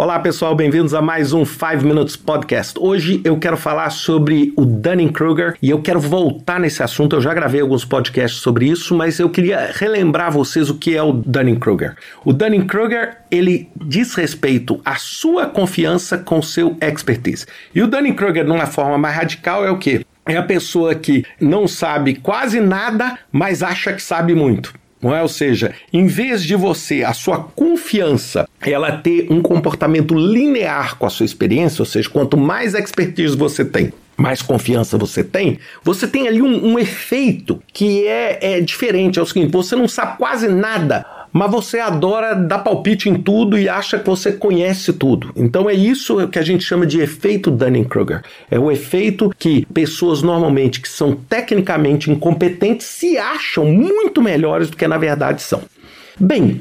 Olá pessoal, bem-vindos a mais um 5 Minutes Podcast. Hoje eu quero falar sobre o Dunning-Kruger e eu quero voltar nesse assunto. Eu já gravei alguns podcasts sobre isso, mas eu queria relembrar vocês o que é o Dunning-Kruger. O Dunning-Kruger, ele diz respeito à sua confiança com seu expertise. E o Dunning-Kruger, numa forma mais radical, é o quê? É a pessoa que não sabe quase nada, mas acha que sabe muito. Não é? Ou seja, em vez de você, a sua confiança, ela ter um comportamento linear com a sua experiência, ou seja, quanto mais expertise você tem, mais confiança você tem, você tem ali um, um efeito que é, é diferente. É o seguinte: você não sabe quase nada mas você adora dar palpite em tudo e acha que você conhece tudo. Então é isso que a gente chama de efeito Dunning-Kruger. É o efeito que pessoas normalmente que são tecnicamente incompetentes se acham muito melhores do que na verdade são. Bem,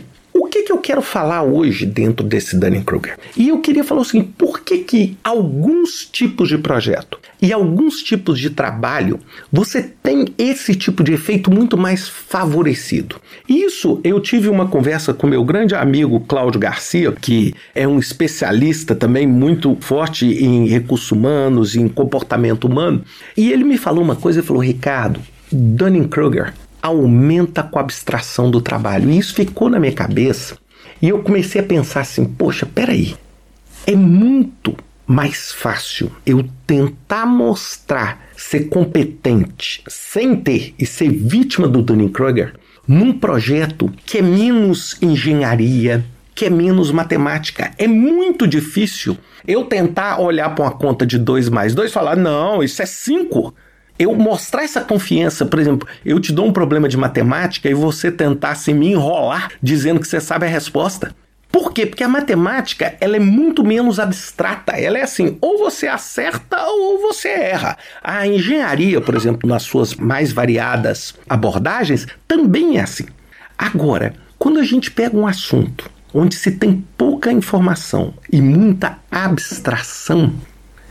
que, eu quero falar hoje dentro desse Dunning-Kruger? E eu queria falar assim, por que que alguns tipos de projeto e alguns tipos de trabalho você tem esse tipo de efeito muito mais favorecido? Isso eu tive uma conversa com meu grande amigo Cláudio Garcia, que é um especialista também muito forte em recursos humanos, em comportamento humano, e ele me falou uma coisa, ele falou, Ricardo, Dunning-Kruger aumenta com a abstração do trabalho. E isso ficou na minha cabeça. E eu comecei a pensar assim: poxa, peraí, é muito mais fácil eu tentar mostrar ser competente sem ter e ser vítima do Dunning-Kruger num projeto que é menos engenharia, que é menos matemática. É muito difícil eu tentar olhar para uma conta de 2 mais 2 e falar: não, isso é 5 eu mostrar essa confiança, por exemplo, eu te dou um problema de matemática e você tentasse me enrolar dizendo que você sabe a resposta. Por quê? Porque a matemática ela é muito menos abstrata. Ela é assim, ou você acerta ou você erra. A engenharia, por exemplo, nas suas mais variadas abordagens, também é assim. Agora, quando a gente pega um assunto onde se tem pouca informação e muita abstração,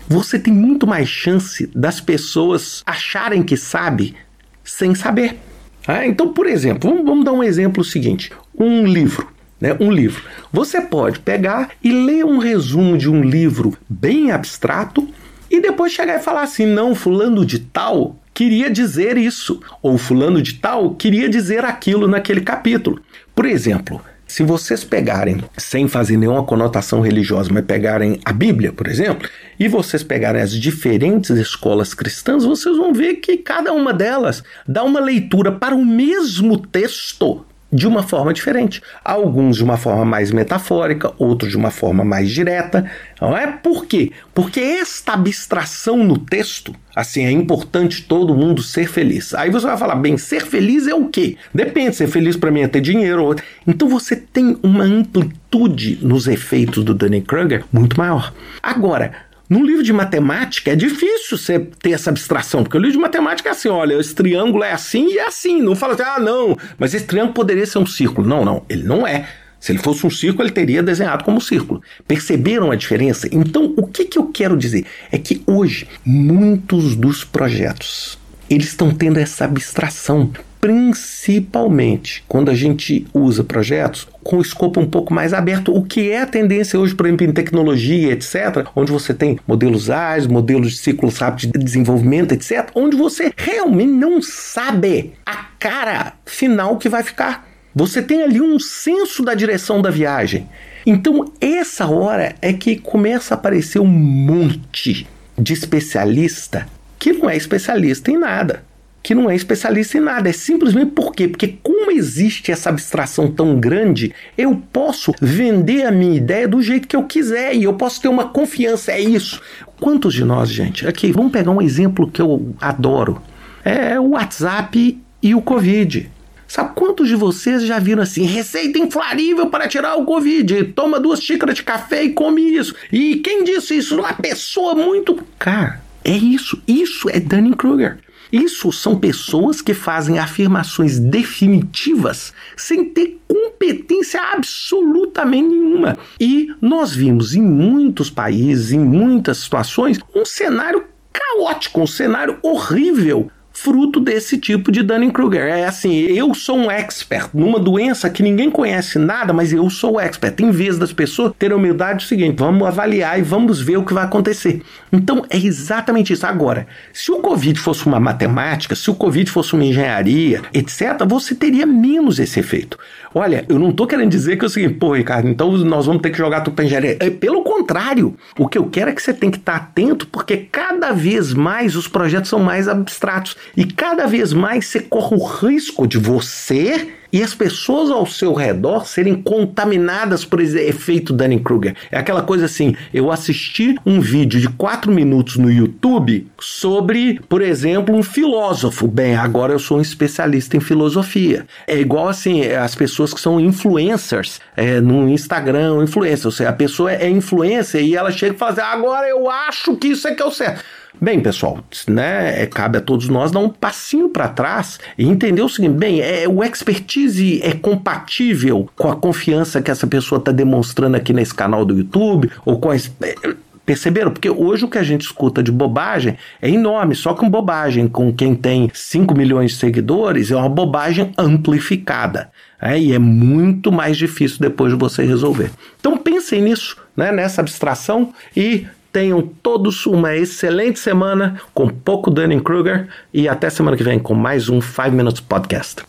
você tem muito mais chance das pessoas acharem que sabe sem saber. Ah, então, por exemplo, vamos, vamos dar um exemplo seguinte: um livro. Né, um livro. Você pode pegar e ler um resumo de um livro bem abstrato e depois chegar e falar assim: não, fulano de tal queria dizer isso, ou fulano de tal queria dizer aquilo naquele capítulo. Por exemplo, se vocês pegarem, sem fazer nenhuma conotação religiosa, mas pegarem a Bíblia, por exemplo, e vocês pegarem as diferentes escolas cristãs, vocês vão ver que cada uma delas dá uma leitura para o mesmo texto de uma forma diferente. Alguns de uma forma mais metafórica, outros de uma forma mais direta. Não é por quê? Porque esta abstração no texto, assim, é importante todo mundo ser feliz. Aí você vai falar, bem, ser feliz é o quê? Depende, ser feliz para mim é ter dinheiro. Então você tem uma amplitude nos efeitos do Dunning-Kruger muito maior. Agora, num livro de matemática é difícil você ter essa abstração, porque o livro de matemática é assim: olha, esse triângulo é assim e é assim. Não fala assim, ah, não, mas esse triângulo poderia ser um círculo. Não, não, ele não é. Se ele fosse um círculo, ele teria desenhado como um círculo. Perceberam a diferença? Então, o que, que eu quero dizer? É que hoje, muitos dos projetos eles estão tendo essa abstração principalmente quando a gente usa projetos com escopo um pouco mais aberto, o que é a tendência hoje, por exemplo, em tecnologia, etc., onde você tem modelos ágeis, modelos de ciclos rápidos de desenvolvimento, etc., onde você realmente não sabe a cara final que vai ficar. Você tem ali um senso da direção da viagem. Então, essa hora é que começa a aparecer um monte de especialista que não é especialista em nada que não é especialista em nada. É simplesmente por quê? Porque como existe essa abstração tão grande, eu posso vender a minha ideia do jeito que eu quiser e eu posso ter uma confiança. É isso. Quantos de nós, gente? Aqui, vamos pegar um exemplo que eu adoro. É o WhatsApp e o Covid. Sabe quantos de vocês já viram assim, receita inflarível para tirar o Covid? Toma duas xícaras de café e come isso. E quem disse isso? Uma pessoa muito. Cara, é isso. Isso é Dunning-Kruger. Isso são pessoas que fazem afirmações definitivas sem ter competência absolutamente nenhuma. E nós vimos em muitos países, em muitas situações, um cenário caótico, um cenário horrível fruto desse tipo de Dunning-Kruger. É assim, eu sou um expert numa doença que ninguém conhece nada, mas eu sou expert. Em vez das pessoas terem humildade, é o seguinte, vamos avaliar e vamos ver o que vai acontecer. Então, é exatamente isso. Agora, se o Covid fosse uma matemática, se o Covid fosse uma engenharia, etc., você teria menos esse efeito. Olha, eu não estou querendo dizer que é o seguinte, pô, Ricardo, então nós vamos ter que jogar tudo pra engenharia. É, pelo contrário, o que eu quero é que você tem que estar atento, porque cada vez mais os projetos são mais abstratos e cada vez mais você corre o risco de você e as pessoas ao seu redor serem contaminadas por esse efeito Dunning-Kruger. É aquela coisa assim, eu assisti um vídeo de 4 minutos no YouTube sobre, por exemplo, um filósofo. Bem, agora eu sou um especialista em filosofia. É igual assim, as pessoas que são influencers é, no Instagram, influencer. Ou seja, a pessoa é influencer e ela chega e fala assim, agora eu acho que isso é que é o certo. Bem, pessoal, né, é, cabe a todos nós dar um passinho para trás e entender o seguinte: bem, é, o expertise é compatível com a confiança que essa pessoa está demonstrando aqui nesse canal do YouTube ou com a, é, Perceberam? Porque hoje o que a gente escuta de bobagem é enorme, só que bobagem com quem tem 5 milhões de seguidores é uma bobagem amplificada. É, e é muito mais difícil depois de você resolver. Então pensem nisso, né, nessa abstração e Tenham todos uma excelente semana com pouco Dunning-Kruger e até semana que vem com mais um 5 Minutes Podcast.